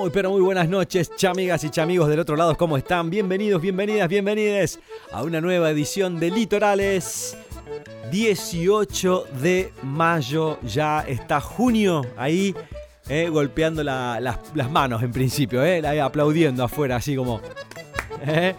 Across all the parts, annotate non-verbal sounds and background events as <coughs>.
Muy pero muy buenas noches, chamigas y chamigos del otro lado, ¿cómo están? Bienvenidos, bienvenidas, bienvenides a una nueva edición de Litorales. 18 de mayo, ya está junio ahí, eh, golpeando las, manos en principio, eh, aplaudiendo afuera, así como... <laughs> Eh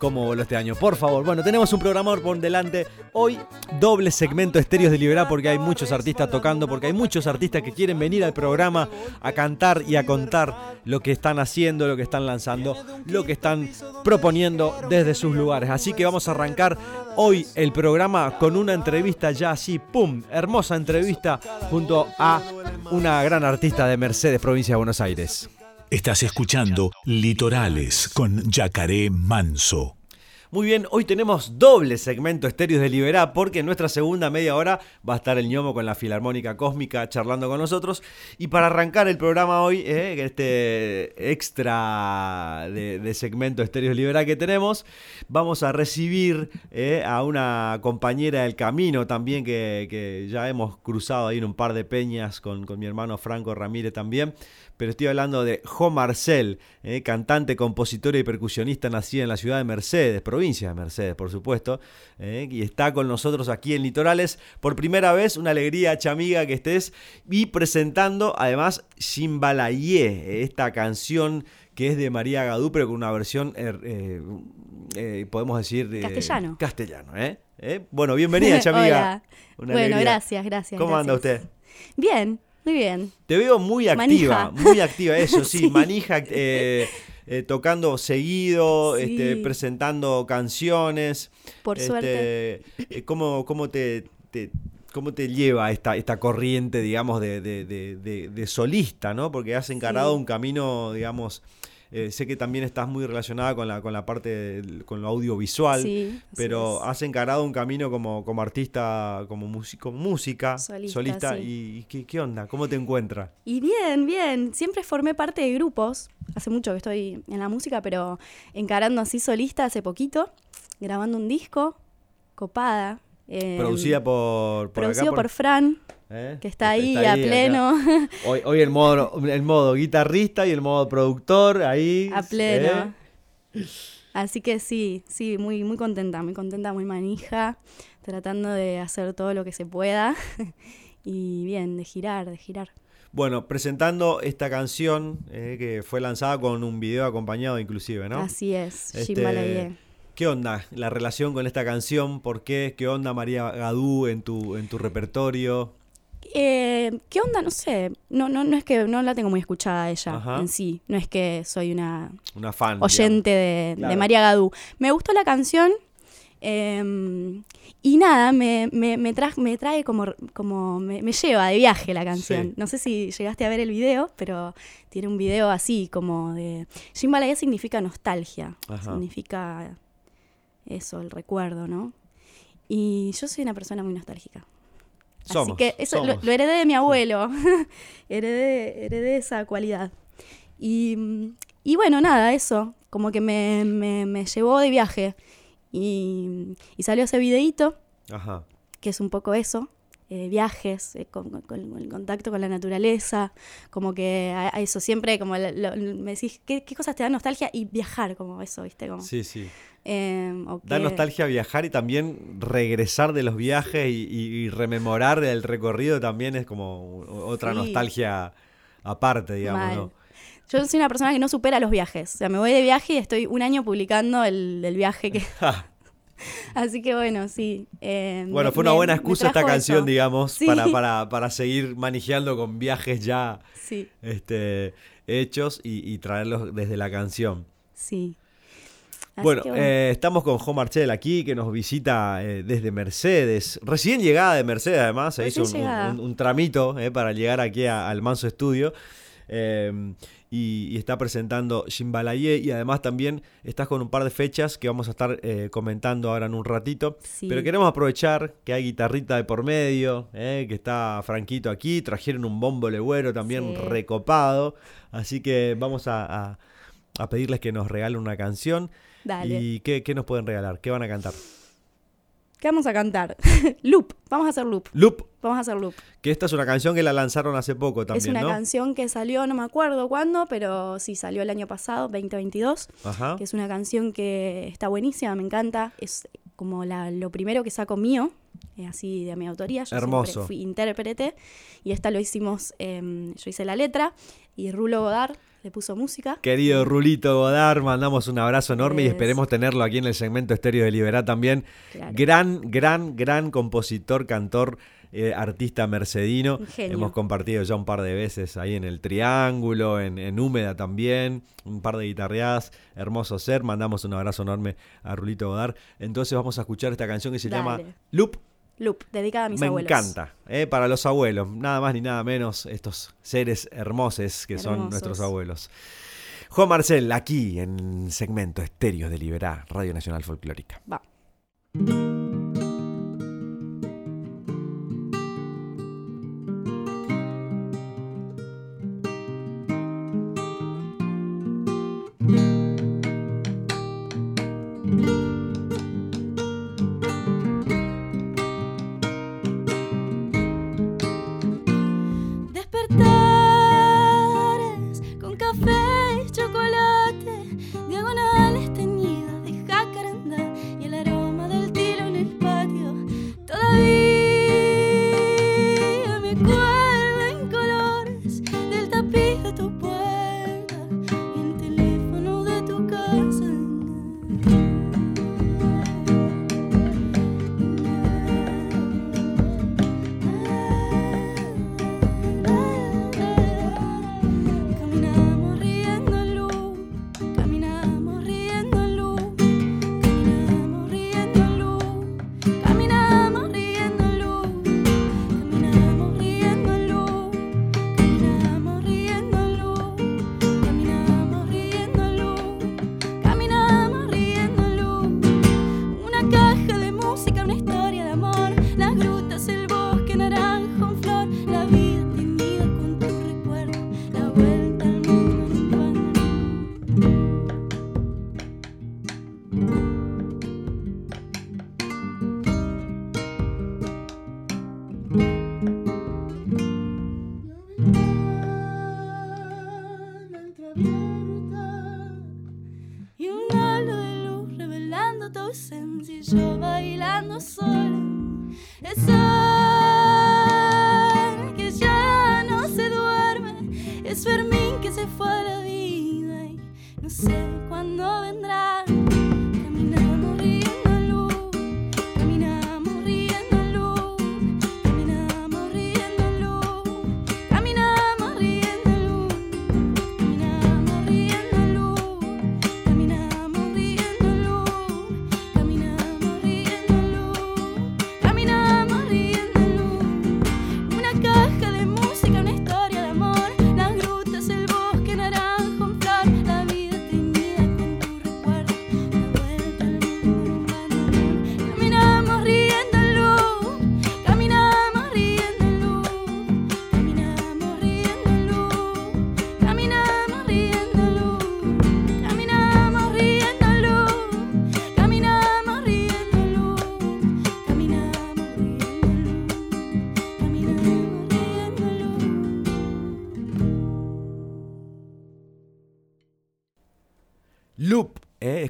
cómo voló este año. Por favor, bueno, tenemos un programador por delante. Hoy doble segmento Estéreos de Liberá porque hay muchos artistas tocando, porque hay muchos artistas que quieren venir al programa a cantar y a contar lo que están haciendo, lo que están lanzando, lo que están proponiendo desde sus lugares. Así que vamos a arrancar hoy el programa con una entrevista ya así, ¡pum! Hermosa entrevista junto a una gran artista de Mercedes, provincia de Buenos Aires. Estás escuchando Litorales con Yacaré Manso. Muy bien, hoy tenemos doble segmento Estéreos de Liberá porque en nuestra segunda media hora va a estar el ñomo con la Filarmónica Cósmica charlando con nosotros. Y para arrancar el programa hoy, eh, este extra de, segmento Estéreos de Liberá que tenemos, vamos a recibir eh, a una compañera del camino también que, ya hemos cruzado ahí en un par de peñas con, con mi hermano Franco Ramírez también pero estoy hablando de Jo Marcel, eh, cantante, compositora y percusionista nacida en la ciudad de Mercedes, provincia de Mercedes, por supuesto, eh, y está con nosotros aquí en Litorales por primera vez. Una alegría, chamiga, que estés y presentando además Shimbalayé, esta canción que es de María Gadú, pero con una versión, er, eh, podemos decir, castellano. Castellano, Bueno, bienvenida, <laughs> chamiga. bueno, gracias, gracias. ¿Cómo anda usted? Bien, muy bien. Te veo muy activa, muy activa, eso <laughs> sí, manija eh, eh, tocando seguido, este, presentando canciones. Por este, suerte. Eh, ¿Cómo, cómo te, ¿Cómo te lleva esta, esta corriente, digamos, de, de, solista, ¿no? Porque has encarado un camino, digamos, eh, sé que también estás muy relacionada con la, con la parte, con lo audiovisual, pero has encarado un camino como, como artista, como músico, música, solista. ¿Y ¿qué, qué, onda? ¿Cómo te encuentras? Y bien, bien. Siempre formé parte de grupos. Hace mucho que estoy en la música, pero encarando así solista hace poquito, grabando un disco, copada. Producida por, por Producido por Fran. ¿Eh? Que está ahí a pleno. <laughs> Hoy, hoy el modo, el modo guitarrista y el modo productor ahí. A pleno. ¿eh? Así que sí, sí, muy, muy contenta, muy contenta, muy manija, tratando de hacer todo lo que se pueda. <laughs> y bien, de girar, de girar. Bueno, presentando esta canción eh, que fue lanzada con un video acompañado inclusive, ¿no? Así es, este, ¿Qué onda la relación con esta canción? ¿Por qué? ¿Qué onda María Gadú en tu, en tu repertorio? Eh, ¿Qué onda? No sé. No, no, no es que no la tengo muy escuchada ella en sí. No es que soy una, una fan, oyente de, María Gadú. Me gustó la canción. Em, y nada, me, me, me, trae como, como me, lleva de viaje la canción. No sé si llegaste a ver el video, pero tiene un video así como de... Jimbalaya significa nostalgia, significa eso, el recuerdo, ¿no? Y yo soy una persona muy nostálgica. Así que eso lo, heredé de mi abuelo. <laughs> heredé, heredé esa cualidad. Y, bueno, nada, eso. Como que me, me, llevó de viaje. Y, salió ese videíto. Que es un poco eso. Eh, viajes, eh, con, el contacto con la naturaleza, como que a, eso siempre, como me decís, ¿qué, ¿qué, cosas te dan nostalgia? Y viajar, como eso, ¿viste? Como, sí, sí. Eh, da nostalgia viajar y también regresar de los viajes y, rememorar el recorrido también es como otra nostalgia aparte, digamos. Yo soy una persona que no supera los viajes. O sea, me voy de viaje y estoy un año publicando el, viaje que... <laughs> <laughs> Así que bueno, sí. Eh, bueno, fue una buena excusa esta canción, digamos, para, para, <laughs> para, seguir manejando con viajes ya este, hechos y, y traerlos desde la canción. Sí. Bueno, eh, estamos con Jo Marcel aquí, que nos visita eh, desde Mercedes. Recién llegada de Mercedes, además, se hizo un, tramito para llegar aquí al Manso Estudio. Y, está presentando Jimbalaye y además también estás con un par de fechas que vamos a estar eh, comentando ahora en un ratito. Pero queremos aprovechar que hay guitarrita de por medio, eh, que está Franquito aquí, trajeron un bombo legüero también recopado, así que vamos a, pedirles que nos regalen una canción. Dale. ¿Y qué, qué nos pueden regalar? ¿Qué van a cantar? ¿Qué vamos a cantar? <laughs> loop, vamos a hacer loop. Loop. Vamos a hacer loop. Que esta es una canción que la lanzaron hace poco también, Es una canción que salió, no me acuerdo cuándo, pero sí salió el año pasado, 2022. Ajá. Que es una canción que está buenísima, me encanta. Es como la, lo primero que saco mío, así de mi autoría. Yo Hermoso. fui intérprete y esta lo hicimos, em, yo hice la letra y Rulo Godard le puso música. Querido Rulito Godard, mandamos un abrazo enorme y esperemos tenerlo aquí en el segmento Estéreo de Liberá también. Gran, gran, gran compositor, cantor, eh, artista mercedino. Hemos compartido ya un par de veces ahí en el Triángulo, en, Húmeda también, un par de guitarreadas. Hermoso ser, mandamos un abrazo enorme a Rulito Godard. Entonces vamos a escuchar esta canción que se llama Loop Loop, dedicada a mis abuelos. Me encanta, eh, para los abuelos, nada más ni nada menos, estos seres hermosos que son nuestros abuelos. Juan Marcel, aquí en segmento Estéreo de Liberá, Radio Nacional Folclórica. Va.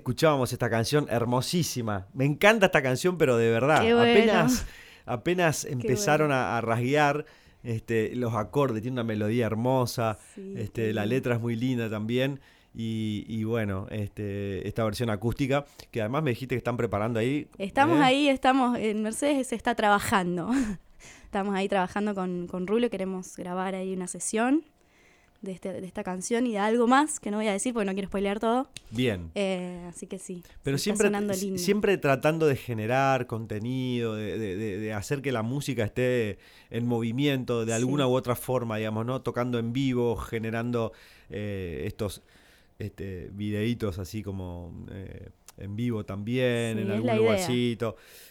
Escuchábamos esta canción hermosísima. Me encanta esta canción, pero de verdad, apenas, apenas empezaron a, rasguear este, los acordes, tiene una melodía hermosa, este, la letra es muy linda también. Y, bueno, este, esta versión acústica, que además me dijiste que están preparando ahí. Estamos ¿eh? ahí, estamos, en Mercedes se está trabajando. <laughs> estamos ahí trabajando con, con Rulo, queremos grabar ahí una sesión. De, este- de esta canción y de algo más que no voy a decir porque no quiero spoilear todo. Bien. Eh, así que sí. Pero siempre, siempre tratando de generar contenido, de, de- de- hacer que la música esté en movimiento de Sí. alguna u otra forma, digamos, ¿no? Tocando en vivo, generando eh, estos este, videitos así como eh, en vivo también, Sí, en algún la idea.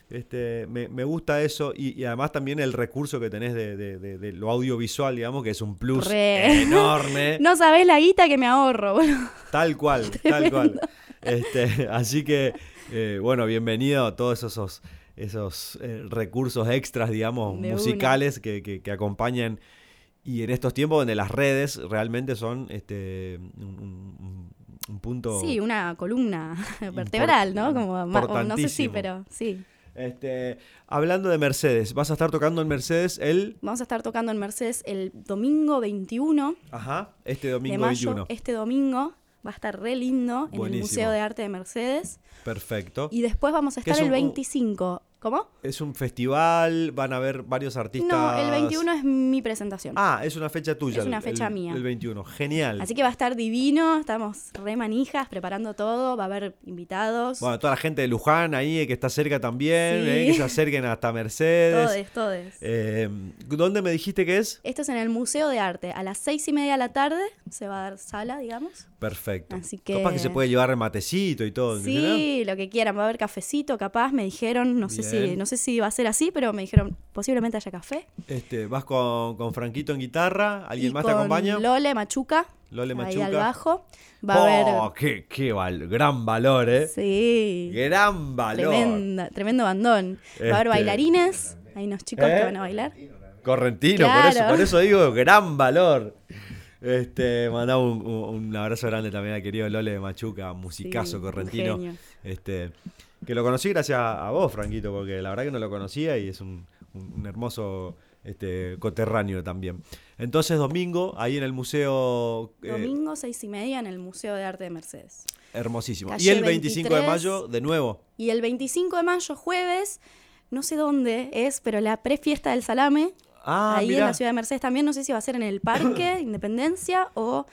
Este, me, me gusta eso y, y además también el recurso que tenés de, de- de- de lo audiovisual, digamos, que es un plus Re. enorme. <laughs> No sabés la guita que me ahorro, boludo. Tal cual, <laughs> tal cual. Este, así que, eh, bueno, bienvenido a todos esos, esos eh, recursos extras, digamos, musicales que, que- que acompañan. Y en estos tiempos donde las redes realmente son este, un, un- un punto... Sí, una columna <laughs> vertebral, ¿no? Como, no sé si, pero sí. Este, hablando de Mercedes, vas a estar tocando en Mercedes el... Vamos a estar tocando en Mercedes el domingo 21 Ajá, este de domingo mayo. 21. Este domingo va a estar re lindo en el. Museo de Arte de Mercedes. Perfecto. Y después vamos a estar es el un- 25. ¿Cómo? Es un festival, van a haber varios artistas... No, el 21 es mi presentación. Ah, es una fecha tuya. Es una fecha el- mía. El 21, genial. Así que va a estar divino, estamos re manijas preparando todo, va a haber invitados. Bueno, toda la gente de Luján ahí eh, que está cerca también, Sí. eh, que se acerquen hasta Mercedes. todes, todes. Eh, ¿Dónde me dijiste que es? Esto es en el Museo de Arte. A las seis y media de la tarde se va a dar sala, digamos. Perfecto. Así que- Capaz que se puede llevar matecito y todo. ¿no? Sí, lo que quieran. Va a haber cafecito, capaz. Me dijeron, no sé si, no sé si va a ser así, pero me dijeron posiblemente haya café. Este, vas con, con Franquito en guitarra, ¿alguien Y más te acompaña? Lole Machuca. Lole Ahí Machuca. al bajo. Va a oh, haber. qué, qué val- gran valor, ¿eh? Sí. Gran valor. Tremenda, tremendo bandón. Va a haber Este- bailarines. Hay unos chicos ¿Eh? que van a bailar. Correntino, por, eso, Claro. por eso digo gran valor. Este, mandaba un, un- un abrazo grande también al querido Lole de Machuca, musicazo Sí, correntino. Este, que lo conocí gracias a vos, Franquito, porque la verdad que no lo conocía y es un, un- un hermoso este, coterráneo también. Entonces, domingo, ahí en el museo. eh, Domingo, seis y media, en el Museo de Arte de Mercedes. hermosísimo. Calle y el 25 de 23. mayo, de nuevo. Y el 25 de mayo, jueves, no sé dónde es, pero la prefiesta del salame. Ah, ahí en la ciudad de Mercedes también, no sé si va a ser en el Parque <coughs> Independencia o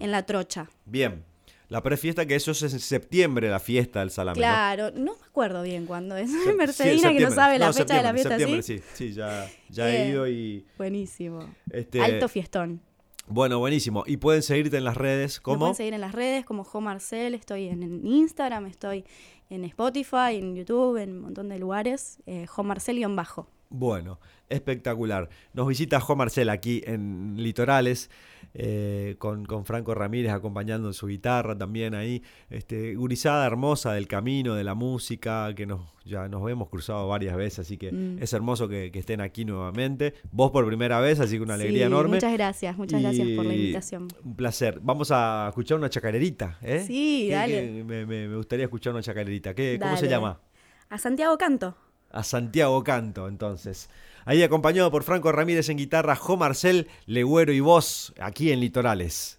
en la Trocha. Bien. La prefiesta, que eso es en septiembre, la fiesta del salame. Claro, no me acuerdo bien cuándo es. <laughs> Sí, Mercedina que no sabe la No, fecha de la fiesta, septiembre, ¿sí? sí. Sí, ya, ya he ido y. Buenísimo. Este, Alto fiestón. Bueno, buenísimo. Y pueden seguirte en las redes Me como. pueden seguir en las redes como Jo Marcel, estoy en, en Instagram, estoy en Spotify, en YouTube, en un montón de lugares. Eh, Jo Marcel-bajo. Bueno, espectacular. Nos visita Jo Marcel aquí en Litorales, eh, con, con Franco Ramírez acompañando en su guitarra también ahí. Este, gurizada hermosa del camino, de la música, que nos, ya nos hemos cruzado varias veces, así que Mm. es hermoso que, que estén aquí nuevamente. Vos por primera vez, así que una alegría Sí, enorme. Muchas gracias, muchas gracias por la invitación. Un placer. Vamos a escuchar una chacarerita, ¿eh? Sí, dale. que me, me- me gustaría escuchar una chacarerita. ¿Qué, ¿Cómo se llama? A Santiago Canto. A Santiago Canto, entonces. Ahí acompañado por Franco Ramírez en guitarra, Jo Marcel, Legüero y voz, aquí en Litorales.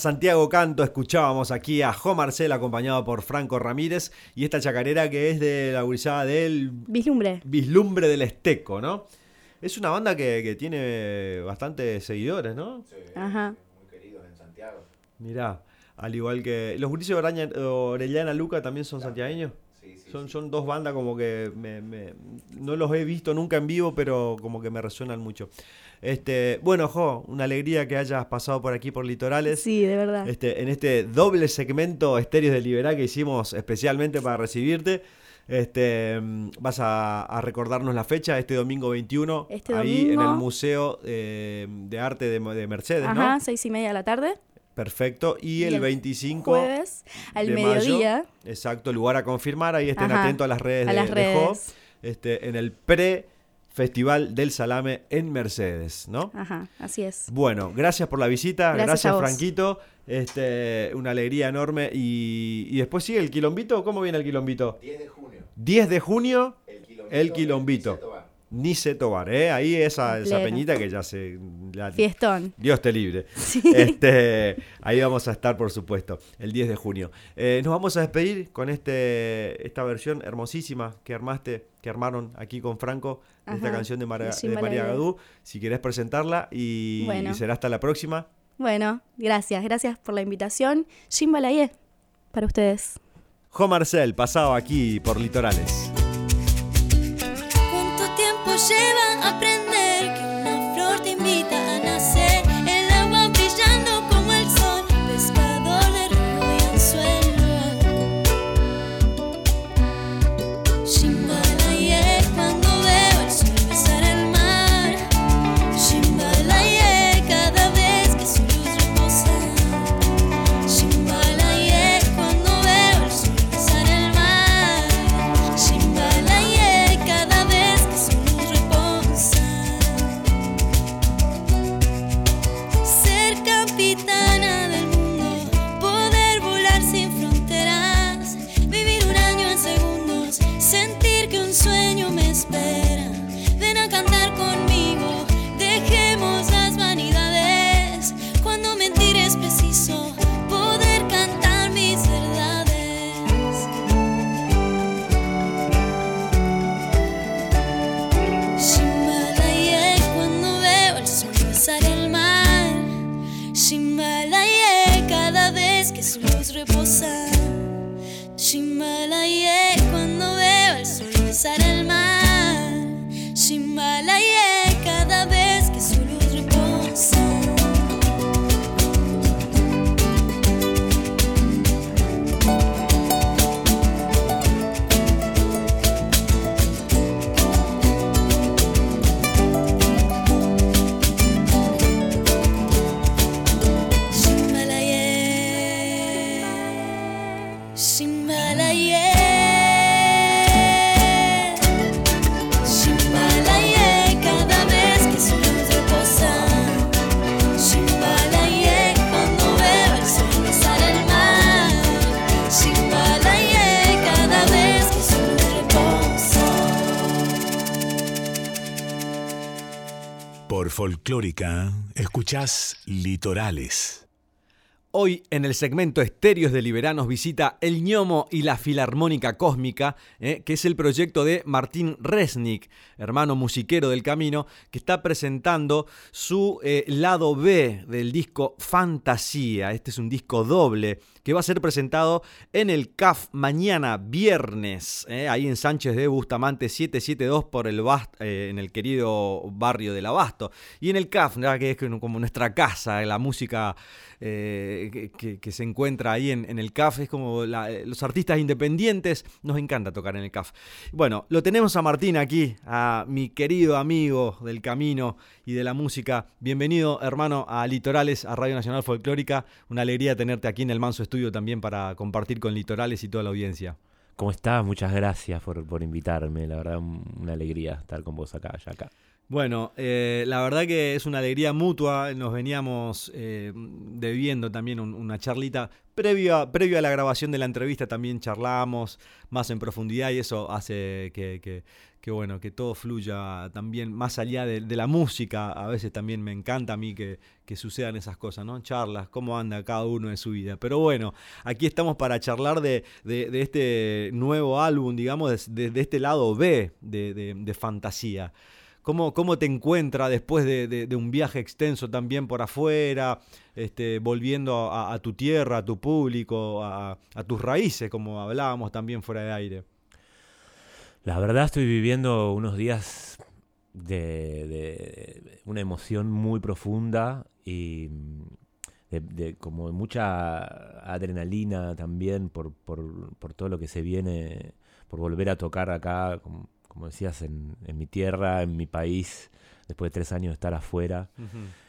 Santiago Canto escuchábamos aquí a Jo Marcel acompañado por Franco Ramírez y esta chacarera que es de la gurizada del Vislumbre. Vislumbre del Esteco, ¿no? Es una banda que, que tiene bastantes seguidores, ¿no? Sí, Ajá. muy queridos en Santiago. Mirá, al igual que. ¿Los gurises de Orellana Luca también son santiagueños? Sí, sí, Son, sí. son dos bandas como que me- me- no los he visto nunca en vivo, pero como que me resuenan mucho. Este, bueno, Jo, una alegría que hayas pasado por aquí por Litorales. Sí, de verdad. Este, en este doble segmento Estéreos de Liberá que hicimos especialmente para recibirte. Este, vas a, a recordarnos la fecha, este domingo 21, Este ahí en el. Museo eh, de Arte de, de Mercedes, Ajá, ¿no? seis y media de la tarde. Perfecto. Y, Y el el 25 Jueves, al de mediodía. mayo, exacto, lugar a confirmar. Ahí estén Ajá, atentos a las redes a de, las de este, en el pre-festival del Salame en Mercedes, ¿no? Ajá, así es. Bueno, gracias por la visita, Gracias gracias, a vos. Franquito. Este, una alegría enorme. Y, y después sigue el quilombito. ¿Cómo viene el quilombito? 10 de junio. 10 de junio, El quilombito. El quilombito. Nice Tobar, ¿eh? Ahí esa, esa peñita que ya se. la- Fiestón. Dios te libre. <laughs> Sí. Este, ahí vamos a estar, por supuesto, el 10 de junio. Eh, nos vamos a despedir con este, esta versión hermosísima que armaste, que armaron aquí con Franco, de esta canción de, Mara- de María. Gadú. Si querés presentarla y, Bueno. y será hasta la próxima. Bueno, gracias. Gracias por la invitación. Jim Balayé, para ustedes. Jo Marcel, pasado aquí por Litorales. Folclórica, escuchás Litorales. Hoy en el segmento Estéreos de Liberá nos visita El ñomo y la Filarmónica Cósmica, eh, que es el proyecto de Martín Resnick, hermano musiquero del camino, que está presentando su eh, lado B del disco Fantasía. Este es un disco doble que va a ser presentado en el CAF mañana viernes, eh, ahí en Sánchez de Bustamante 772 por el Bast- eh, en el querido barrio del Abasto. Y en el CAF, ¿verdad? que es como nuestra casa, la música eh, que, se encuentra ahí en, el CAF, es como los artistas independientes, nos encanta tocar en el CAF. Bueno, lo tenemos a Martín aquí, a mi querido amigo del camino y de la música. Bienvenido, hermano, a Litorales, a Radio Nacional Folclórica. Una alegría tenerte aquí en el Manso Estudio también para compartir con Litorales y toda la audiencia. ¿Cómo estás? Muchas gracias por, por invitarme. La verdad, un- una alegría estar con vos acá, ya acá. Bueno, eh, la verdad que es una alegría mutua. Nos veníamos eh, debiendo también una charlita. Previo a, previo a la grabación de la entrevista también charlamos más en profundidad y eso hace que, bueno, que todo fluya también más allá de, la música. A veces también me encanta a mí que, sucedan esas cosas, ¿no? Charlas, cómo anda cada uno de su vida. Pero bueno, aquí estamos para charlar de, este nuevo álbum, digamos, de, este lado B de fantasía. ¿Cómo, cómo te encuentra después de, un viaje extenso también por afuera, este, volviendo a, tu tierra, a tu público, a, tus raíces, como hablábamos también fuera de aire? La verdad estoy viviendo unos días de, una emoción muy profunda y de, como mucha adrenalina también por, por, todo lo que se viene, por volver a tocar acá como decías, en, mi tierra, en mi país, después de tres años de estar afuera.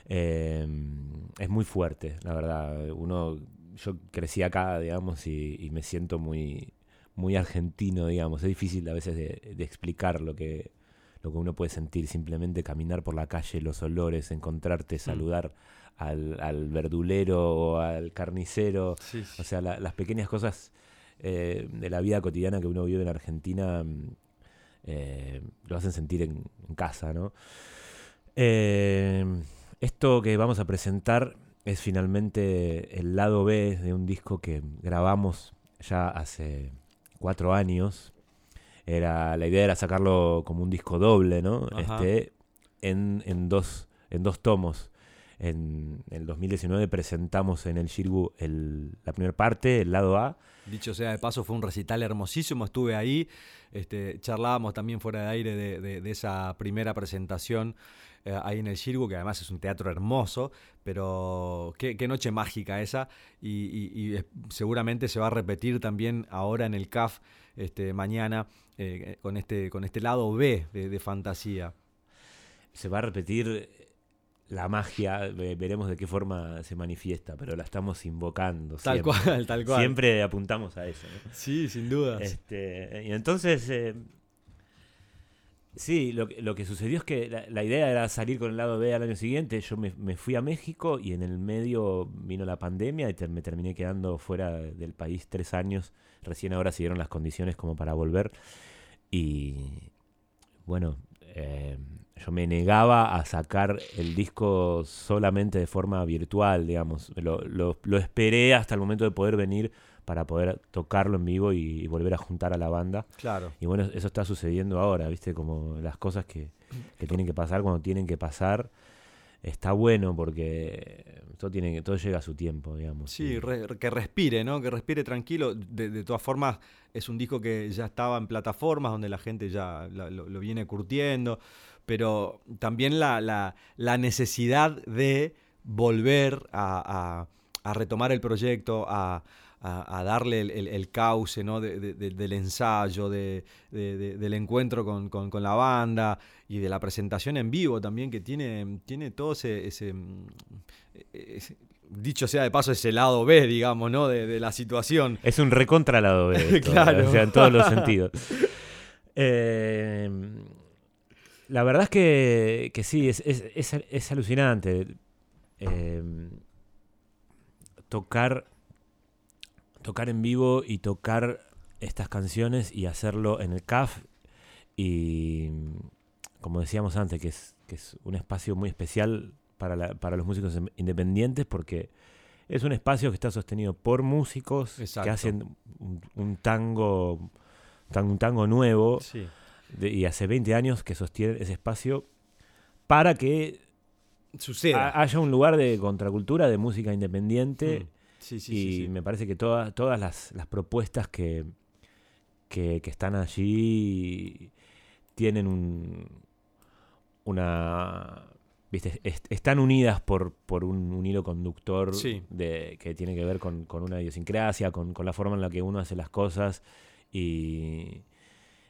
Em, es muy fuerte, la verdad. Uno, yo crecí acá, digamos, y, me siento muy, muy argentino, digamos. Es difícil a veces de, explicar lo que, lo que uno puede sentir. Simplemente caminar por la calle, los olores, encontrarte, mm. saludar al, verdulero o al carnicero. O sea, las pequeñas cosas eh, de la vida cotidiana que uno vive en Argentina eh, lo hacen sentir en, casa, ¿no? Eh, esto que vamos a presentar es finalmente el lado B de un disco que grabamos ya hace cuatro años. Era, la idea era sacarlo como un disco doble, ¿no? Este, en, en, dos, en dos tomos. En el 2019 presentamos en el Shirgu la primera parte, el lado A. Dicho sea de paso, fue un recital hermosísimo, estuve ahí, este, charlábamos también fuera de aire de, esa primera presentación eh, ahí en el Shirgu, que además es un teatro hermoso, pero qué, noche mágica esa, y, seguramente se va a repetir también ahora en el CAF este, mañana eh, con, este, con este lado B de fantasía. Se va a repetir la magia, veremos de qué forma se manifiesta, pero la estamos invocando. Tal cual, tal cual. Siempre apuntamos a eso. Sí, sin duda. Este, y entonces, eh, sí, lo, que sucedió es que la, idea era salir con el lado B al año siguiente. Yo me, fui a México y en el medio vino la pandemia y me terminé quedando fuera del país tres años. Recién ahora se dieron las condiciones como para volver. Y bueno, eh, yo me negaba a sacar el disco solamente de forma virtual, digamos. Lo, esperé hasta el momento de poder venir para poder tocarlo en vivo y, volver a juntar a la banda. Claro. Y bueno, eso está sucediendo ahora, ¿viste? Como las cosas que, tienen que pasar cuando tienen que pasar. Está bueno porque todo, tiene, todo llega a su tiempo, digamos. Sí, que respire, ¿no? Que respire tranquilo. De, todas formas, es un disco que ya estaba en plataformas donde la gente ya lo viene curtiendo pero también la, necesidad de volver a, retomar el proyecto, a, darle el, cauce ¿no? del ensayo, del encuentro con, la banda y de la presentación en vivo también, que tiene, tiene todo ese, dicho sea de paso, ese lado B, digamos, ¿no? De, la situación. Es un recontra lado B. <laughs> claro. O sea, en todos los <laughs> sentidos. Eh, la verdad es que, sí, es, alucinante. Em, tocar, tocar en vivo y tocar estas canciones y hacerlo en el CAF. Y como decíamos antes, que es, que es un espacio muy especial para, para los músicos independientes porque es un espacio que está sostenido por músicos que hacen un, tango, un tango nuevo. Sí y hace 20 años que sostiene ese espacio para que Suceda. haya un lugar de contracultura, de música independiente. Mm. Y me parece que todas todas las, propuestas que, que, están allí tienen un, una... ¿viste? están unidas por, por un, hilo conductor de, que tiene que ver con, una idiosincrasia, con, con, la forma en la que uno hace las cosas y,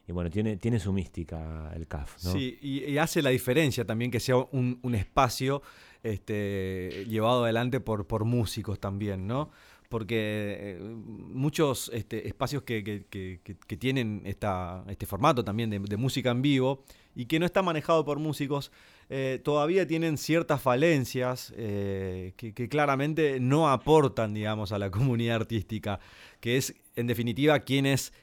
y bueno, tiene, tiene su mística el CAF. ¿no? Sí, y, hace la diferencia también que sea un, espacio este, llevado adelante por, músicos también, ¿no? porque eh, muchos este, espacios que, tienen este formato también de, música en vivo y que no está manejado por músicos, eh, todavía tienen ciertas falencias eh, que claramente no aportan, digamos, a la comunidad artística, que es, en definitiva, quienes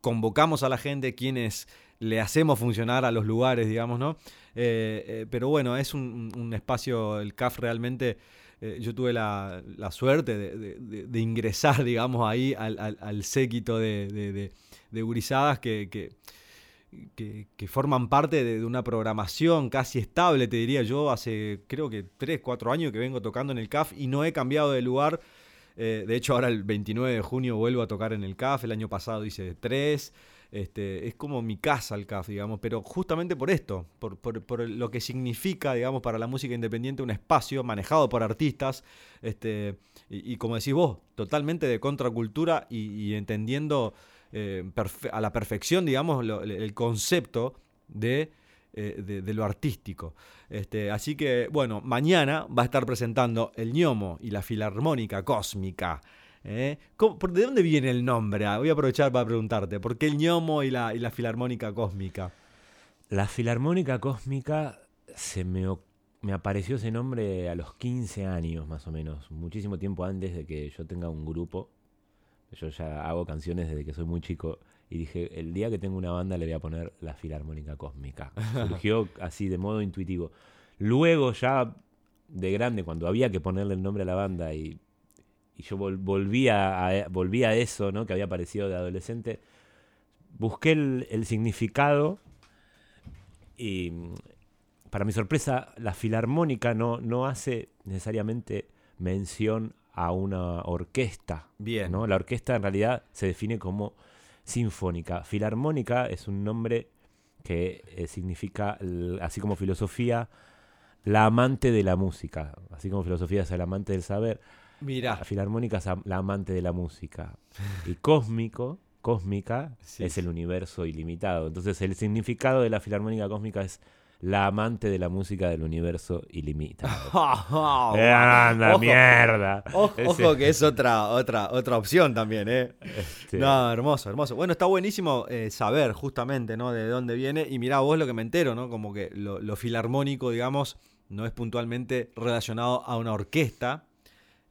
convocamos a la gente, quienes le hacemos funcionar a los lugares, digamos, ¿no? Eh, eh, pero bueno, es un, espacio, el CAF realmente, eh, yo tuve la, suerte de, ingresar, <laughs> digamos, ahí al, séquito de, de, gurizadas que, que, forman parte de, una programación casi estable, te diría yo, hace creo que 3, 4 años que vengo tocando en el CAF y no he cambiado de lugar. De hecho, ahora el 29 de junio vuelvo a tocar en el CAF, el año pasado hice 3. Este, es como mi casa el CAF, digamos, pero justamente por esto, por, por- por lo que significa, digamos, para la música independiente un espacio manejado por artistas, este, y, como decís vos, totalmente de contracultura y, entendiendo eh, a la perfección, digamos, el- concepto de, eh, de, de lo artístico. Este, así que, bueno, mañana va a estar presentando el ñomo y la filarmónica cósmica. ¿Eh? ¿Cómo- por- ¿De dónde viene el nombre? Ah, Voy a aprovechar para preguntarte. ¿Por qué el ñomo y la, y la filarmónica cósmica? La Filarmónica Cósmica se me, me apareció ese nombre a los 15 años más o menos, muchísimo tiempo antes de que yo tenga un grupo. Yo ya hago canciones desde que soy muy chico y dije, el día que tengo una banda le voy a poner la Filarmónica Cósmica. <laughs> Surgió así de modo intuitivo. Luego ya de grande, cuando había que ponerle el nombre a la banda y, y yo vol- volvía a, eso ¿no? que había aparecido de adolescente, busqué el, el significado y mm, para mi sorpresa, la filarmónica no, no hace necesariamente mención a una orquesta. Bien. ¿no? La orquesta en realidad se define como sinfónica. Filarmónica es un nombre que eh, significa, así como filosofía, la amante de la música. Así como filosofía es el amante del saber, Mira, la filarmónica es la amante de la música. Y cósmico, cósmica, Sí. es el universo ilimitado. Entonces el significado de la filarmónica cósmica es la amante de la música del universo ilimitado. <laughs> <laughs> Eh, ¡Anda, Ojo. mierda! Ojo, que es otra, otra, otra opción también, ¿eh? este, No, hermoso, hermoso. Bueno, está buenísimo eh, saber justamente, ¿no? De dónde viene. Y mirá vos lo que me entero, ¿no? Como que lo, lo filarmónico, digamos, no es puntualmente relacionado a una orquesta,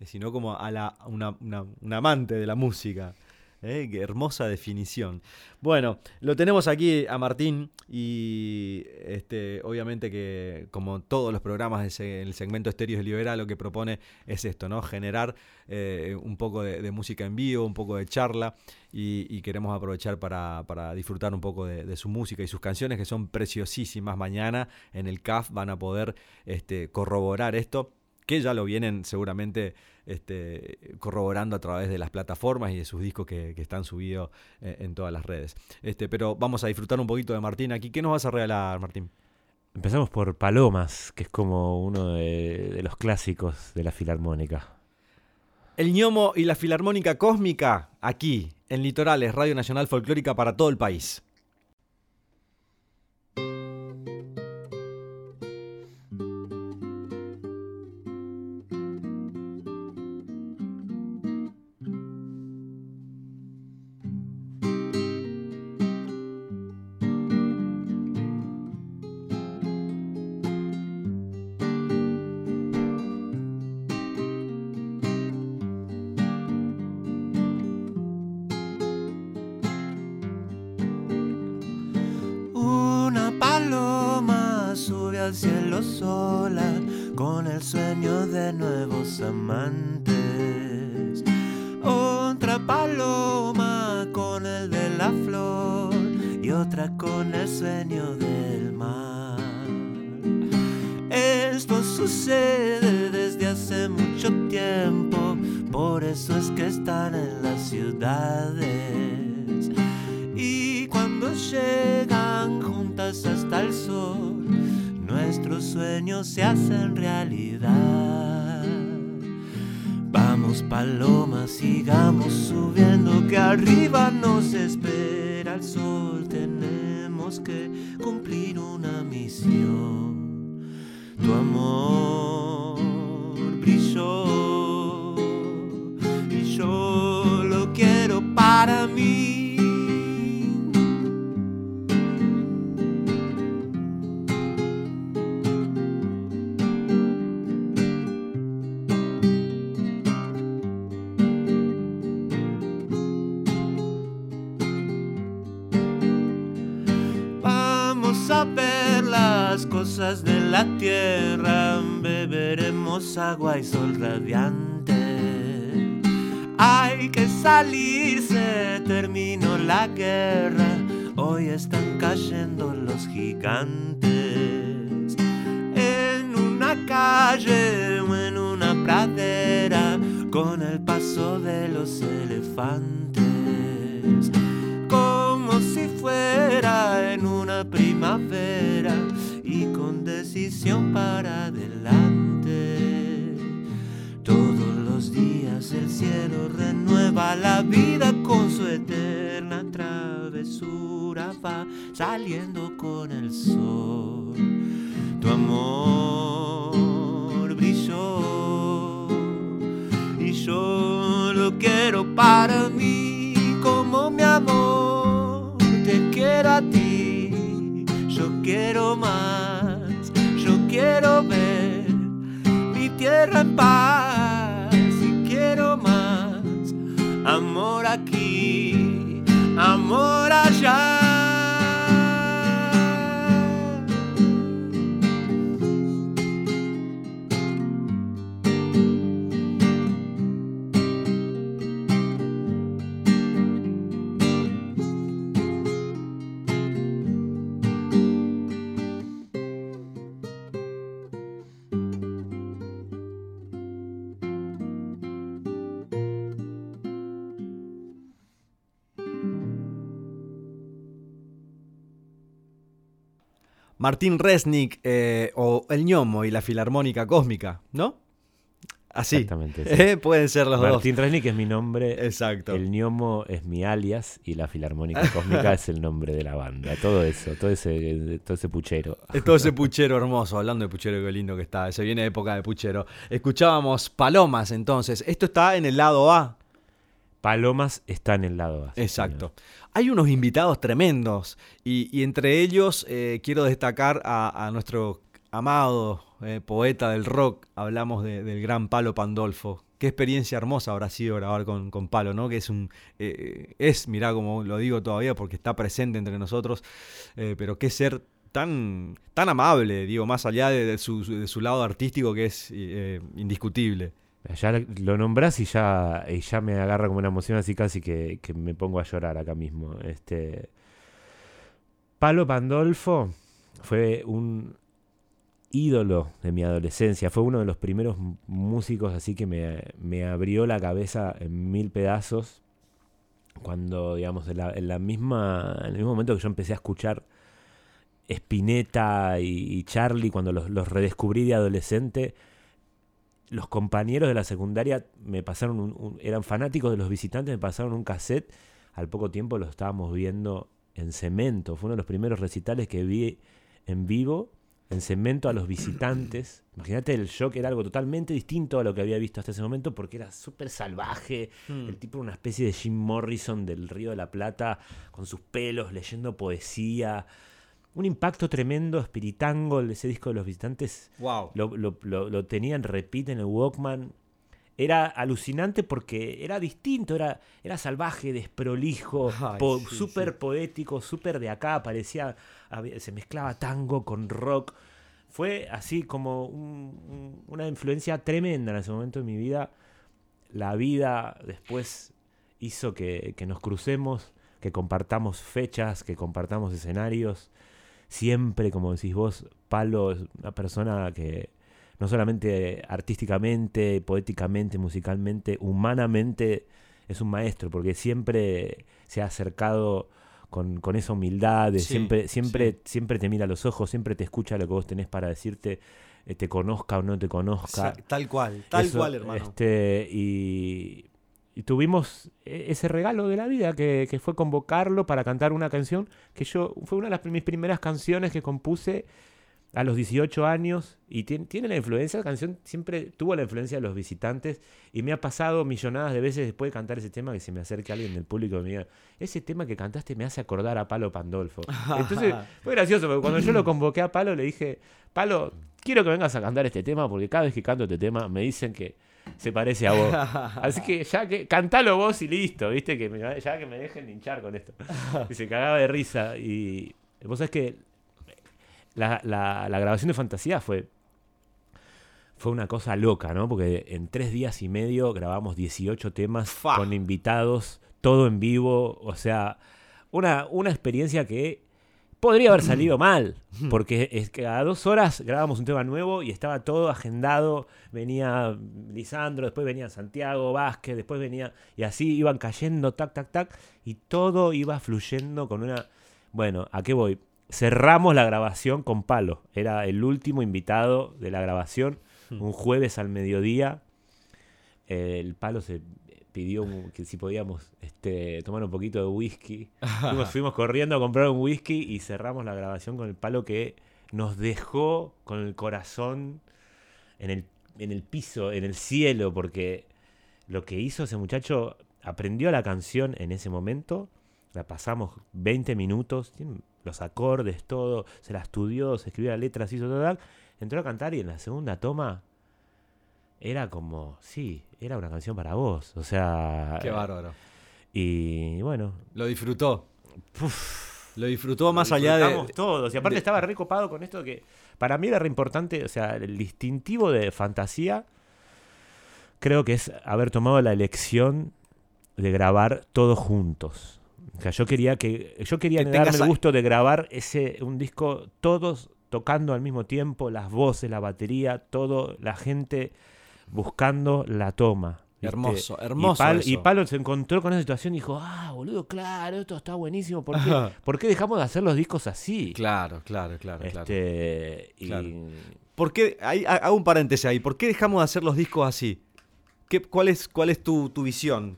sino como a la, un amante de la música. ¿eh? Qué hermosa definición. Bueno, lo tenemos aquí a Martín y este, obviamente que como todos los programas de ese- el segmento Estéreos Liberal lo que propone es esto, ¿no? Generar eh, un poco de, de música en vivo, un poco de charla y, queremos aprovechar para, disfrutar un poco de, de su música y sus canciones que son preciosísimas. Mañana en el CAF van a poder este, corroborar esto que ya lo vienen seguramente este, corroborando a través de las plataformas y de sus discos que, que están subidos eh, en todas las redes. Este, pero vamos a disfrutar un poquito de Martín aquí. ¿Qué nos vas a regalar, Martín? Empezamos por Palomas, que es como uno de, de los clásicos de la filarmónica. El ñomo y la filarmónica cósmica aquí en Litorales, Radio Nacional Folclórica para todo el país. Ver las cosas de la tierra, beberemos agua y sol radiante. Hay que salirse, terminó la guerra, hoy están cayendo los gigantes. En una calle o en una pradera, con el paso de los elefantes como si fuera en primavera y con decisión para adelante. Todos los días el cielo renueva la vida con su eterna travesura, va saliendo con el sol. Tu amor brilló y yo lo quiero para mí como mi amor. Te quiero a ti, quiero más, yo quiero ver mi tierra en paz y quiero más. Amor aquí, amor allá. Martín Resnick eh, o El ñomo y la Filarmónica Cósmica, ¿no? Así. Exactamente, <laughs> sí. Eh, Pueden ser los Martín Resnick es mi nombre, dos. Exacto. el Ñomo es mi alias y la Filarmónica Cósmica <laughs> es el nombre de la banda. Todo eso, todo ese, todo ese puchero. Es todo ese puchero hermoso, hablando de puchero, qué lindo que está. Se viene época de puchero. Escuchábamos Palomas entonces. Esto está en el lado A. Palomas está en el lado Exacto. Hay unos invitados tremendos y, y entre ellos eh, quiero destacar a, a nuestro amado eh, poeta del rock. Hablamos de- del gran Palo Pandolfo. Qué experiencia hermosa habrá sido grabar con, con Palo, ¿no? Que es un. eh, es, mirá como lo digo todavía porque está presente entre nosotros, pero qué ser tan, tan amable, digo, más allá de, de su, de su lado artístico que es indiscutible. Ya lo nombrás y ya, y ya me agarra como una emoción así casi que, que me pongo a llorar acá mismo. Este Palo Pandolfo fue un ídolo de mi adolescencia. Fue uno de los primeros músicos así que me, me abrió la cabeza en mil pedazos. Cuando, digamos, en la, en la misma, en el mismo momento que yo empecé a escuchar Spinetta y, y Charlie, cuando los, los redescubrí de adolescente, los compañeros de la secundaria me pasaron un- un- eran fanáticos de los visitantes, me pasaron un cassette. Al poco tiempo lo estábamos viendo en cemento. Fue uno de los primeros recitales que vi en vivo, en cemento a los visitantes. <clears throat> Imagínate el shock, era algo totalmente distinto a lo que había visto hasta ese momento porque era súper salvaje. Hmm. El tipo era una especie de Jim Morrison del Río de la Plata, con sus pelos, leyendo poesía. Un impacto tremendo, espiritango, ese disco de los visitantes ¡Wow! lo, lo, lo, lo tenía en el Walkman. Era alucinante porque era distinto, era, era salvaje, desprolijo, po- sí, súper sí. poético, súper de acá, parecía, se mezclaba tango con rock. Fue así como un- un- una influencia tremenda en ese momento de mi vida. La vida después hizo que, que nos crucemos, que compartamos fechas, que compartamos escenarios. Siempre, como decís vos, Palo es una persona que no solamente artísticamente, poéticamente, musicalmente, humanamente es un maestro, porque siempre se ha acercado con, con esa humildad, de Sí, siempre, siempre, sí. siempre te mira a los ojos, siempre te escucha lo que vos tenés para decirte, eh, te conozca o no te conozca. Tal cual, tal Eso, cual, hermano. Este, y, y tuvimos e- ese regalo de la vida que, que fue convocarlo para cantar una canción que yo fue una de las, mis primeras canciones que compuse a los 18 años y tiene, tiene la influencia, la canción siempre tuvo la influencia de los visitantes y me ha pasado millonadas de veces después de cantar ese tema que se me acerque alguien del público y me diga, ese tema que cantaste me hace acordar a Palo Pandolfo. <laughs> Entonces fue gracioso, porque cuando yo lo convoqué a Palo le dije, Palo, quiero que vengas a cantar este tema porque cada vez que canto este tema me dicen que se parece a vos. <laughs> Así que ya que cantalo vos y listo, viste, que me- ya que me dejen hinchar con esto. <laughs> Y se cagaba de risa. Y vos sabés que la, la- la grabación de Fantasía fue, fue una cosa loca, ¿no? Porque en tres días y medio grabamos 18 temas Fa. con invitados, todo en vivo. O sea, una, una experiencia que podría haber salido <clears throat> mal. Porque es que a dos horas grabamos un tema nuevo y estaba todo agendado. Venía Lisandro, después venía Santiago Vázquez, después venía. Y así iban cayendo, tac, tac, tac. Y todo iba fluyendo con una. Bueno, ¿a qué voy? Cerramos la grabación con Palo. Era el último invitado de la grabación. Un jueves al mediodía. El Palo se pidió que si podíamos este, tomar un poquito de whisky. <laughs> Fuimos, fuimos corriendo a comprar un whisky y cerramos la grabación con el Palo que nos dejó con el corazón en el, en el piso, en el cielo, porque lo que hizo ese muchacho, aprendió la canción en ese momento, la pasamos 20 minutos, los acordes, todo, se la estudió, se escribió las letras, hizo todo, entró a cantar y en la segunda toma era como, sí, era una canción para vos, o sea... Qué bárbaro. Y bueno, Lo disfrutó. Lo disfrutó más lo allá de. todos. Y aparte de- estaba re copado con esto que para mí era re importante, o sea, el distintivo de fantasía creo que es haber tomado la elección de grabar todos juntos. O sea, yo quería que yo quería Que darme el a- gusto de grabar ese un disco todos tocando al mismo tiempo, las voces, la batería, todo, la gente buscando la toma. ¿viste? Hermoso, Y hermoso Pal- eso. y Palo se encontró con esa situación y dijo, ah, boludo, claro, esto está buenísimo. ¿Por qué, ¿por qué dejamos de hacer los discos así? Claro, claro, claro, claro. Este, y Claro. ¿Por qué? ahí- ha- hago un paréntesis ahí. ¿Por qué dejamos de hacer los discos así? ¿Qué, cuál, es, ¿Cuál es tu, tu visión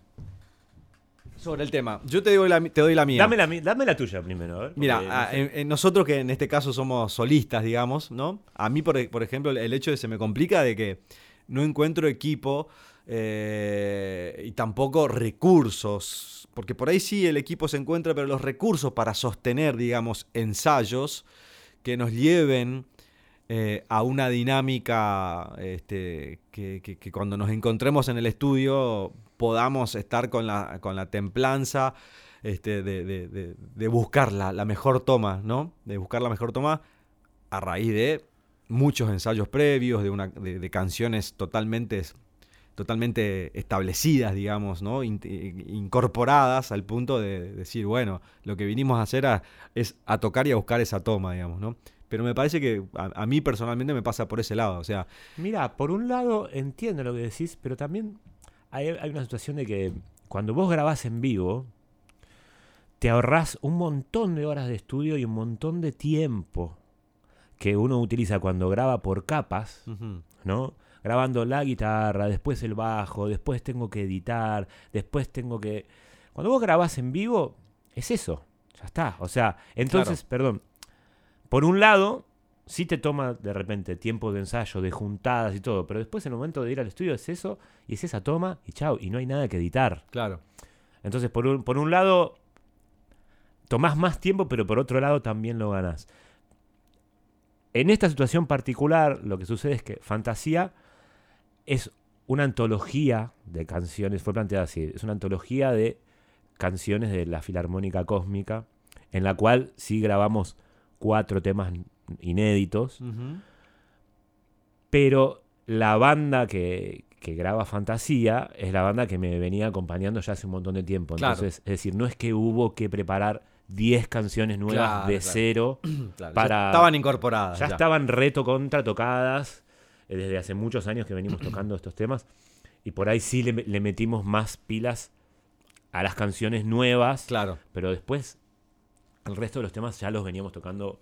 sobre el tema? Yo te doy la, mi- te doy la mía. dame, la, dame la tuya primero. Mira, porque, no a- sé. en- en nosotros que en este caso somos solistas, digamos, ¿no? A mí, por, por ejemplo, el hecho de se me complica de que no encuentro equipo eh, y tampoco recursos, porque por ahí sí el equipo se encuentra, pero los recursos para sostener, digamos, ensayos que nos lleven eh, a una dinámica este, que, cuando nos encontremos en el estudio podamos estar con la, con la templanza este, de- de buscar la, la mejor toma, ¿no? De buscar la mejor toma a raíz de muchos ensayos previos, de, una, de, de canciones totalmente, totalmente establecidas, digamos, ¿no? In- incorporadas al punto de decir, bueno, lo que vinimos a hacer es a tocar y a buscar esa toma, digamos, ¿no? Pero me parece que a, a mí personalmente me pasa por ese lado, o sea, Mira, por un lado entiendo lo que decís, pero también hay, hay una situación de que cuando vos grabás en vivo, te ahorrás un montón de horas de estudio y un montón de tiempo que uno utiliza cuando graba por capas, ¿no? Grabando la guitarra, después el bajo, después tengo que editar, después tengo que... Cuando vos grabás en vivo, es eso, ya está. O sea, entonces, perdón, por un lado, sí te toma de repente tiempo de ensayo, de juntadas y todo, pero después en el momento de ir al estudio es eso, y es esa toma, y chao, y no hay nada que editar. claro. Entonces, por un, por un lado, tomás más tiempo, pero por otro lado también lo ganás. En esta situación particular, lo que sucede es que Fantasía es una antología de canciones, fue planteada así, es una antología de canciones de la Filarmónica Cósmica, en la cual sí grabamos cuatro temas inéditos, pero la banda que, que graba Fantasía es la banda que me venía acompañando ya hace un montón de tiempo. Claro. Entonces, es decir, no es que hubo que preparar 10 canciones nuevas Claro, de claro. cero, <clears throat> Claro, ya Para- estaban incorporadas. ya ya. estaban reto contra tocadas eh, desde hace muchos años que venimos <clears throat> tocando estos temas y por ahí sí le, le metimos más pilas a las canciones nuevas, Claro. pero después el resto de los temas ya los veníamos tocando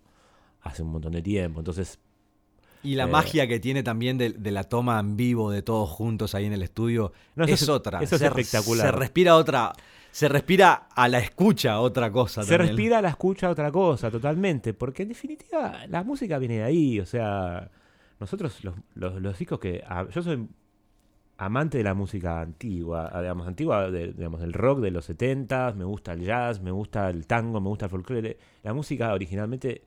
hace un montón de tiempo. Entonces, Y la Eh, magia que tiene también de, de la toma en vivo de todos juntos ahí en el estudio No, eso es, es- otra. eso es Se- espectacular. Se respira otra, Se respira a la escucha otra cosa. Se también. respira la escucha otra cosa, totalmente. Porque en definitiva, la música viene de ahí. O sea, nosotros, los, los- los discos que. ah, Yo soy amante de la música antigua, ah, digamos, antigua, de- digamos, del rock de los 70 me gusta el jazz, me gusta el tango, me gusta el folclore. La música originalmente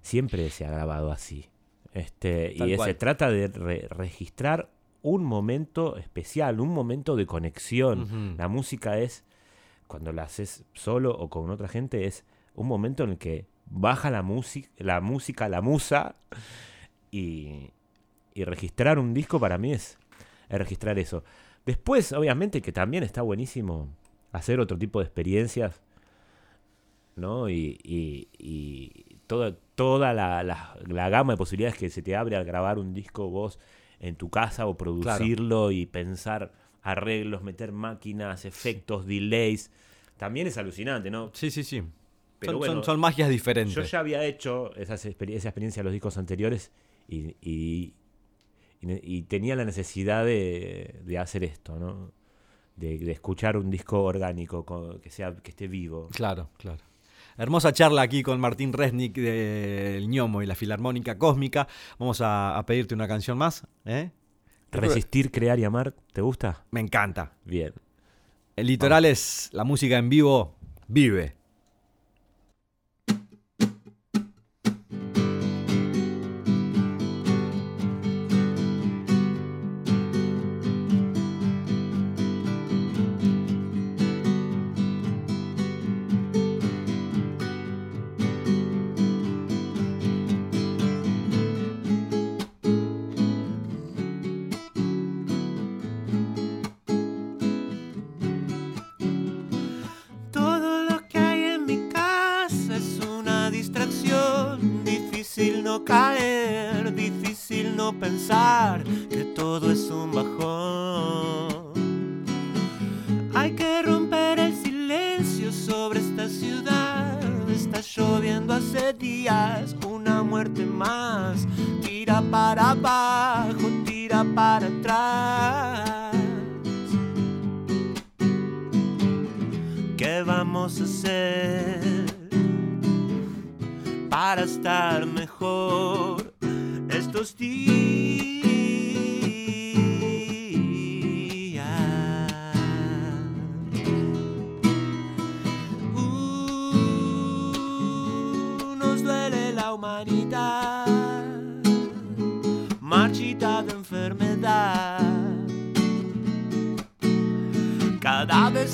siempre se ha grabado así. Este, Tal y cual. se trata de re- registrar un momento especial, un momento de conexión. La música es, cuando la haces solo o con otra gente, es un momento en el que baja la, música la música, la musa, y, y registrar un disco para mí es, es registrar eso. Después, obviamente, que también está buenísimo hacer otro tipo de experiencias, ¿no? Y, y- y toda, toda la, la- la gama de posibilidades que se te abre al grabar un disco vos en tu casa o producirlo y pensar arreglos, meter máquinas, efectos, delays. También es alucinante, ¿no? Sí, sí, sí. Pero son, bueno, son- son magias diferentes. Yo ya había hecho esas exper- esa experiencia en los discos anteriores y, y- y ne- y tenía la necesidad de, de hacer esto, ¿no? De, de escuchar un disco orgánico con- que sea que esté vivo. Claro, claro. Hermosa charla aquí con Martín Resnick del ñomo y la Filarmónica Cósmica. Vamos a, a pedirte una canción más. ¿eh? Resistir, crear y amar, ¿te gusta? Me encanta. Bien. El litoral es la música en vivo, vive.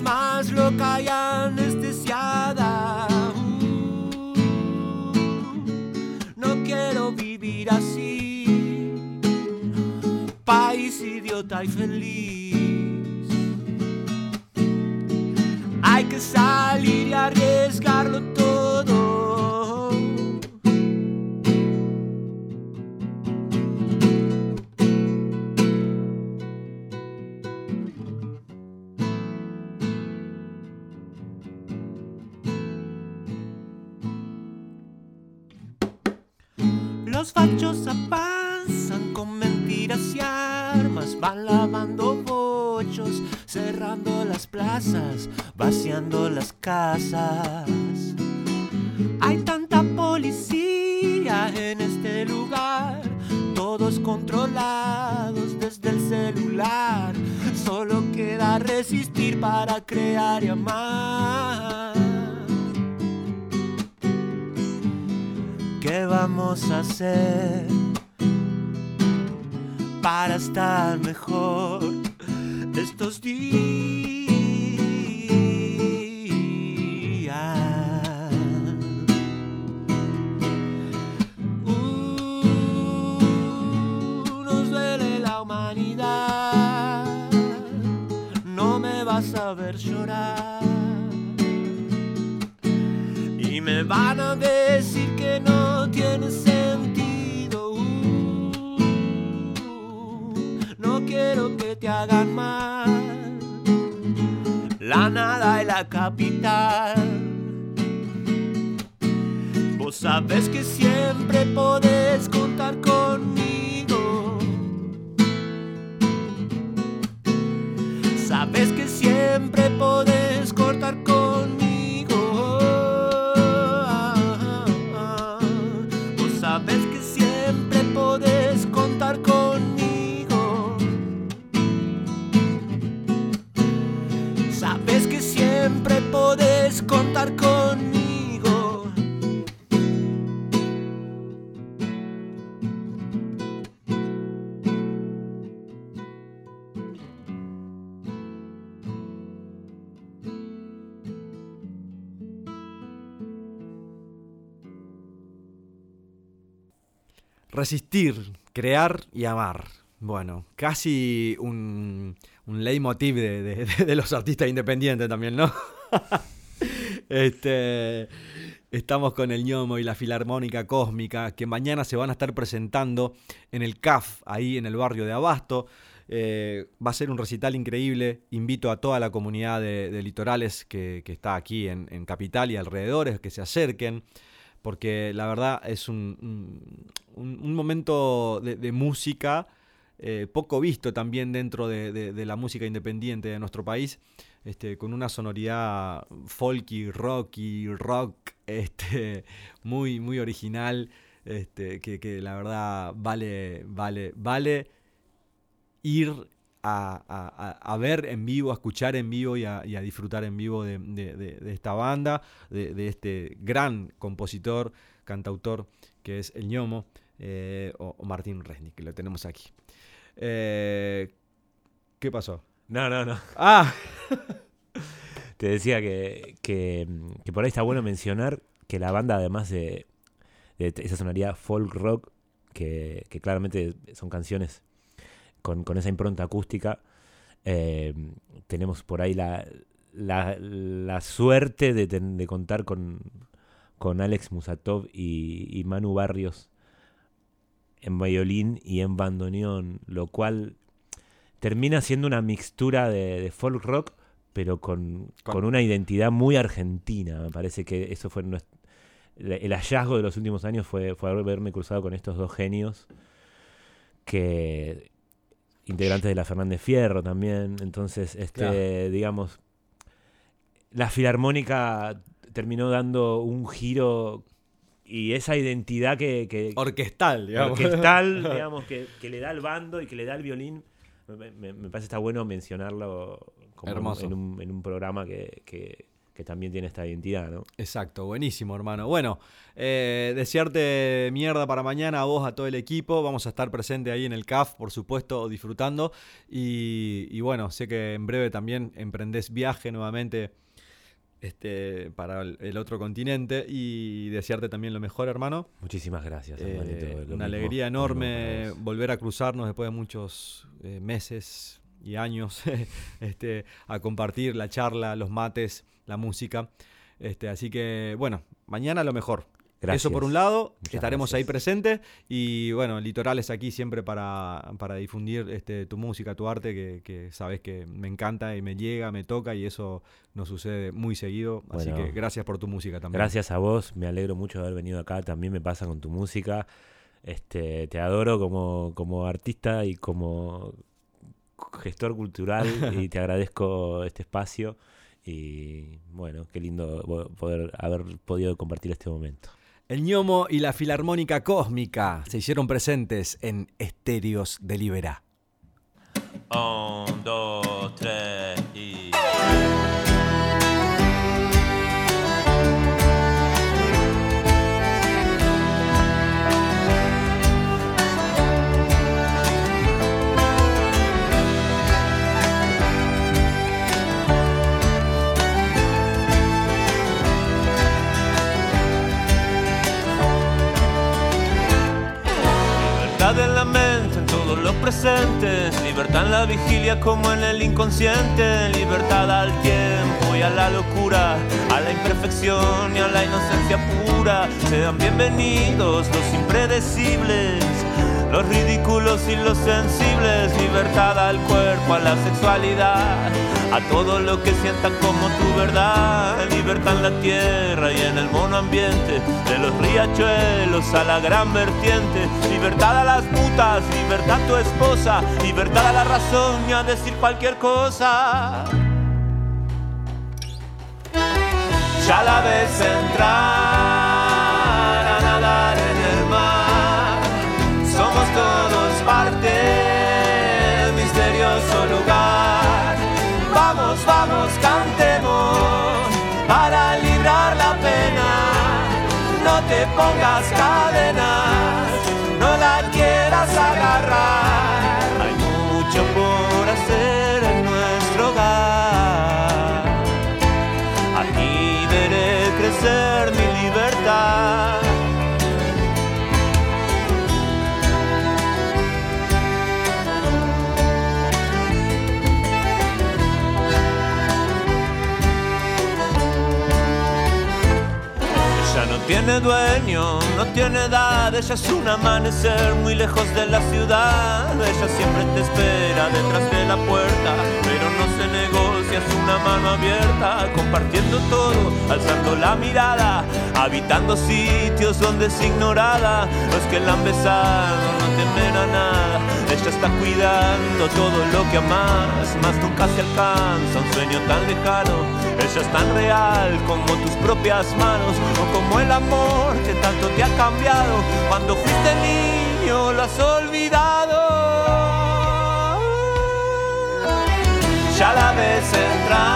Más loca y anestesiada. Uh, no quiero vivir así, país idiota y feliz. Hay que salir y arriesgarlo Los fachos avanzan con mentiras y armas, van lavando bochos, cerrando las plazas, vaciando las casas. Hay tanta policía en este lugar, todos controlados desde el celular. Solo queda resistir para crear y amar. ¿Qué vamos a hacer para estar mejor estos días? Uh, nos duele la humanidad, no me vas a ver llorar y me van a decir que no tiene sentido. Uh, no quiero que te hagan mal. La nada y la capital. Vos sabes que siempre podés Resistir, crear y amar. Bueno, casi un, un leitmotiv de, de- de los artistas independientes también, ¿no? <laughs> este, estamos con el ñomo y la Filarmónica Cósmica que mañana se van a estar presentando en el CAF, ahí en el barrio de Abasto. Eh, va a ser un recital increíble. Invito a toda la comunidad de, litorales que, está aquí en Capital y alrededores que se acerquen porque la verdad es un, un- momento de, música eh, poco visto también dentro de, de- de la música independiente de nuestro país, este, con una sonoridad folky, rocky, rock, <laughs> este, muy, muy original, este, que, que la verdad vale, vale, vale ir a, a- a- a ver en vivo, a escuchar en vivo y a, y a disfrutar en vivo de, de- de- de esta banda, de, este gran compositor, cantautor que es el ñomo, eh, o, o Martín Resnick, que lo tenemos aquí. Eh, ¿Qué pasó? No, no, no. Ah, <laughs> Te decía que, que, que por ahí está bueno mencionar que la banda, además de, de esa sonoridad folk rock, que, que claramente son canciones con, con esa impronta acústica, eh, tenemos por ahí la, la, la suerte de, ten- de contar con, con Alex Musatov y, y Manu Barrios en violín y en bandoneón, lo cual termina siendo una mixtura de, de folk rock, pero con, Con- con una identidad muy argentina. Me parece que eso fue nues- el el hallazgo de los últimos años fue, fue haberme cruzado con estos dos genios que integrantes de la Fernández Fierro también. Entonces, este, Claro. digamos, la filarmónica terminó dando un giro y esa identidad que, que- orquestal, digamos. orquestal, <laughs> digamos, que, que le da al bando y que le da al violín. Me, me- me parece está bueno mencionarlo como Hermoso. En, un, en un programa que, que- que también tiene esta identidad, ¿no? Exacto, buenísimo, hermano. Bueno, eh, desearte mierda para mañana a vos, a todo el equipo. Vamos a estar presente ahí en el CAF, por supuesto, disfrutando. Y, y bueno, sé que en breve también emprendés viaje nuevamente este, para el, otro continente. Y desearte también lo mejor, hermano. Muchísimas gracias, Eh, hermanito. Una mismo, alegría enorme volver a cruzarnos después de muchos eh, meses y años <laughs> este, a compartir la charla, los mates, la música. Este, así que, bueno, mañana lo mejor. Eso por Gracias. un lado, Muchas estaremos ahí gracias. presentes y bueno, Litorales aquí siempre para, para difundir este, tu música, tu arte, que, que sabes que me encanta y me llega, me toca y eso nos sucede muy seguido. Así que gracias por tu música también. Gracias a vos, me alegro mucho de haber venido acá. También me pasa con tu música. Este, te adoro como, como artista y como gestor cultural <laughs> y te agradezco este espacio. Y bueno, qué lindo poder haber podido compartir este momento. El ñomo y la filarmónica cósmica se hicieron presentes en Estéreos de Liberá. Un, dos, tres y. Libertad en la vigilia como en el inconsciente. Libertad al tiempo y a la locura, a la imperfección y a la inocencia pura. Sean bienvenidos los impredecibles. Los ridículos y los sensibles, libertad al cuerpo, a la sexualidad, a todo lo que sientan como tu verdad, libertad en la tierra y en el mono ambiente, de los riachuelos a la gran vertiente, libertad a las putas, libertad a tu esposa, libertad a la razón y a decir cualquier cosa. Ya la ves entrar pongas cadenas, no la quieras agarrar. Tiene dueño, no tiene edad, ella es un amanecer muy lejos de la ciudad. Ella siempre te espera detrás de la puerta, pero no se negocia, es una mano abierta, compartiendo todo, alzando la mirada, habitando sitios donde es ignorada. Los que la han besado no ella está cuidando todo lo que amas, más nunca se alcanza un sueño tan lejano. Ella es tan real como tus propias manos o como el amor que tanto te ha cambiado. Cuando fuiste niño lo has olvidado. Ya la ves entrar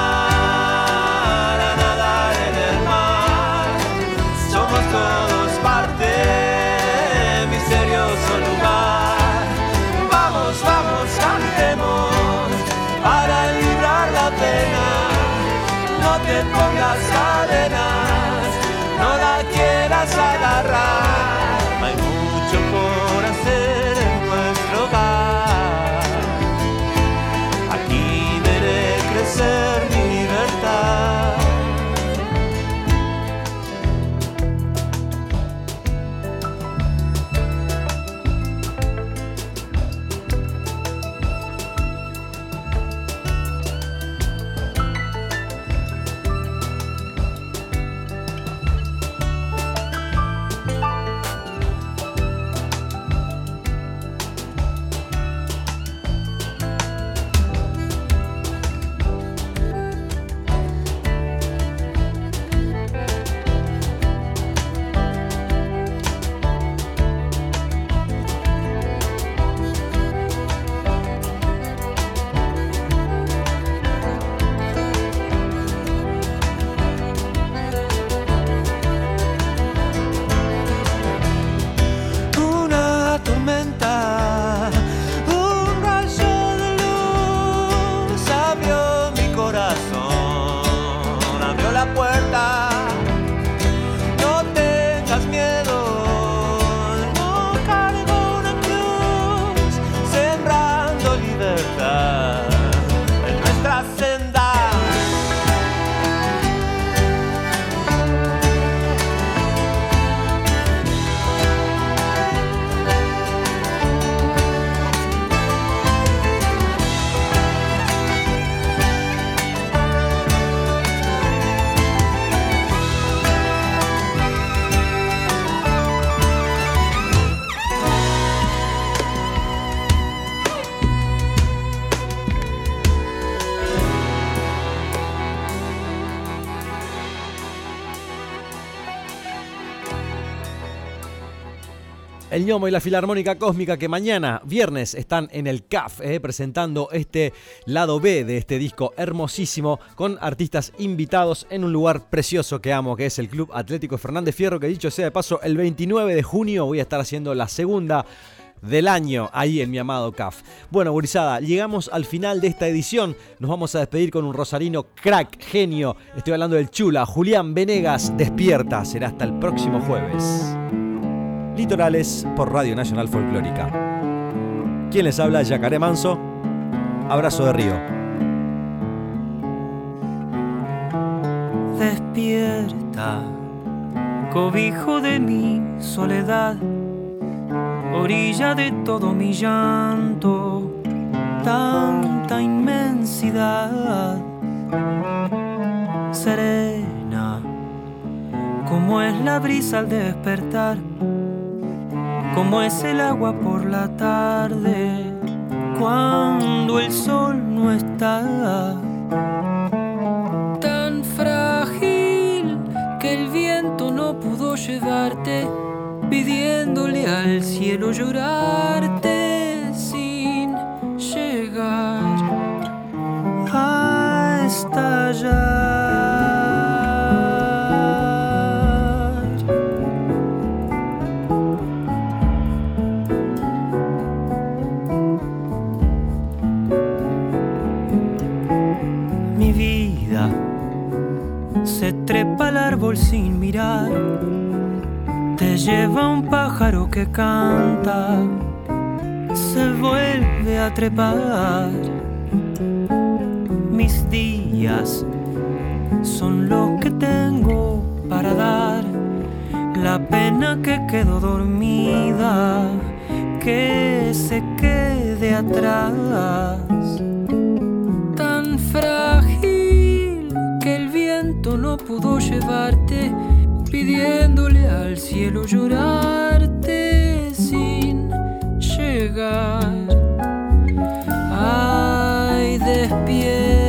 El ñomo y la Filarmónica Cósmica que mañana, viernes, están en el CAF eh, presentando este lado B de este disco hermosísimo con artistas invitados en un lugar precioso que amo, que es el Club Atlético Fernández Fierro, que dicho sea de paso, el 29 de junio voy a estar haciendo la segunda del año ahí en mi amado CAF. Bueno, gurizada, llegamos al final de esta edición. Nos vamos a despedir con un rosarino crack, genio. Estoy hablando del chula, Julián Venegas, despierta. Será hasta el próximo jueves. Litorales por Radio Nacional Folclórica. ¿Quién les habla? Yacaré Manso. Abrazo de río. Despierta, cobijo de mi soledad, orilla de todo mi llanto, tanta inmensidad, serena, como es la brisa al despertar, como es el agua por la tarde, cuando el sol no está tan frágil que el viento no pudo llevarte, pidiéndole al cielo llorarte sin llegar a estallar. Vida se trepa al árbol sin mirar, te lleva un pájaro que canta, se vuelve a trepar. Mis días son lo que tengo para dar, la pena que quedó dormida, que se quede atrás. Pudo llevarte, pidiéndole al cielo llorarte sin llegar. Ay, despierta.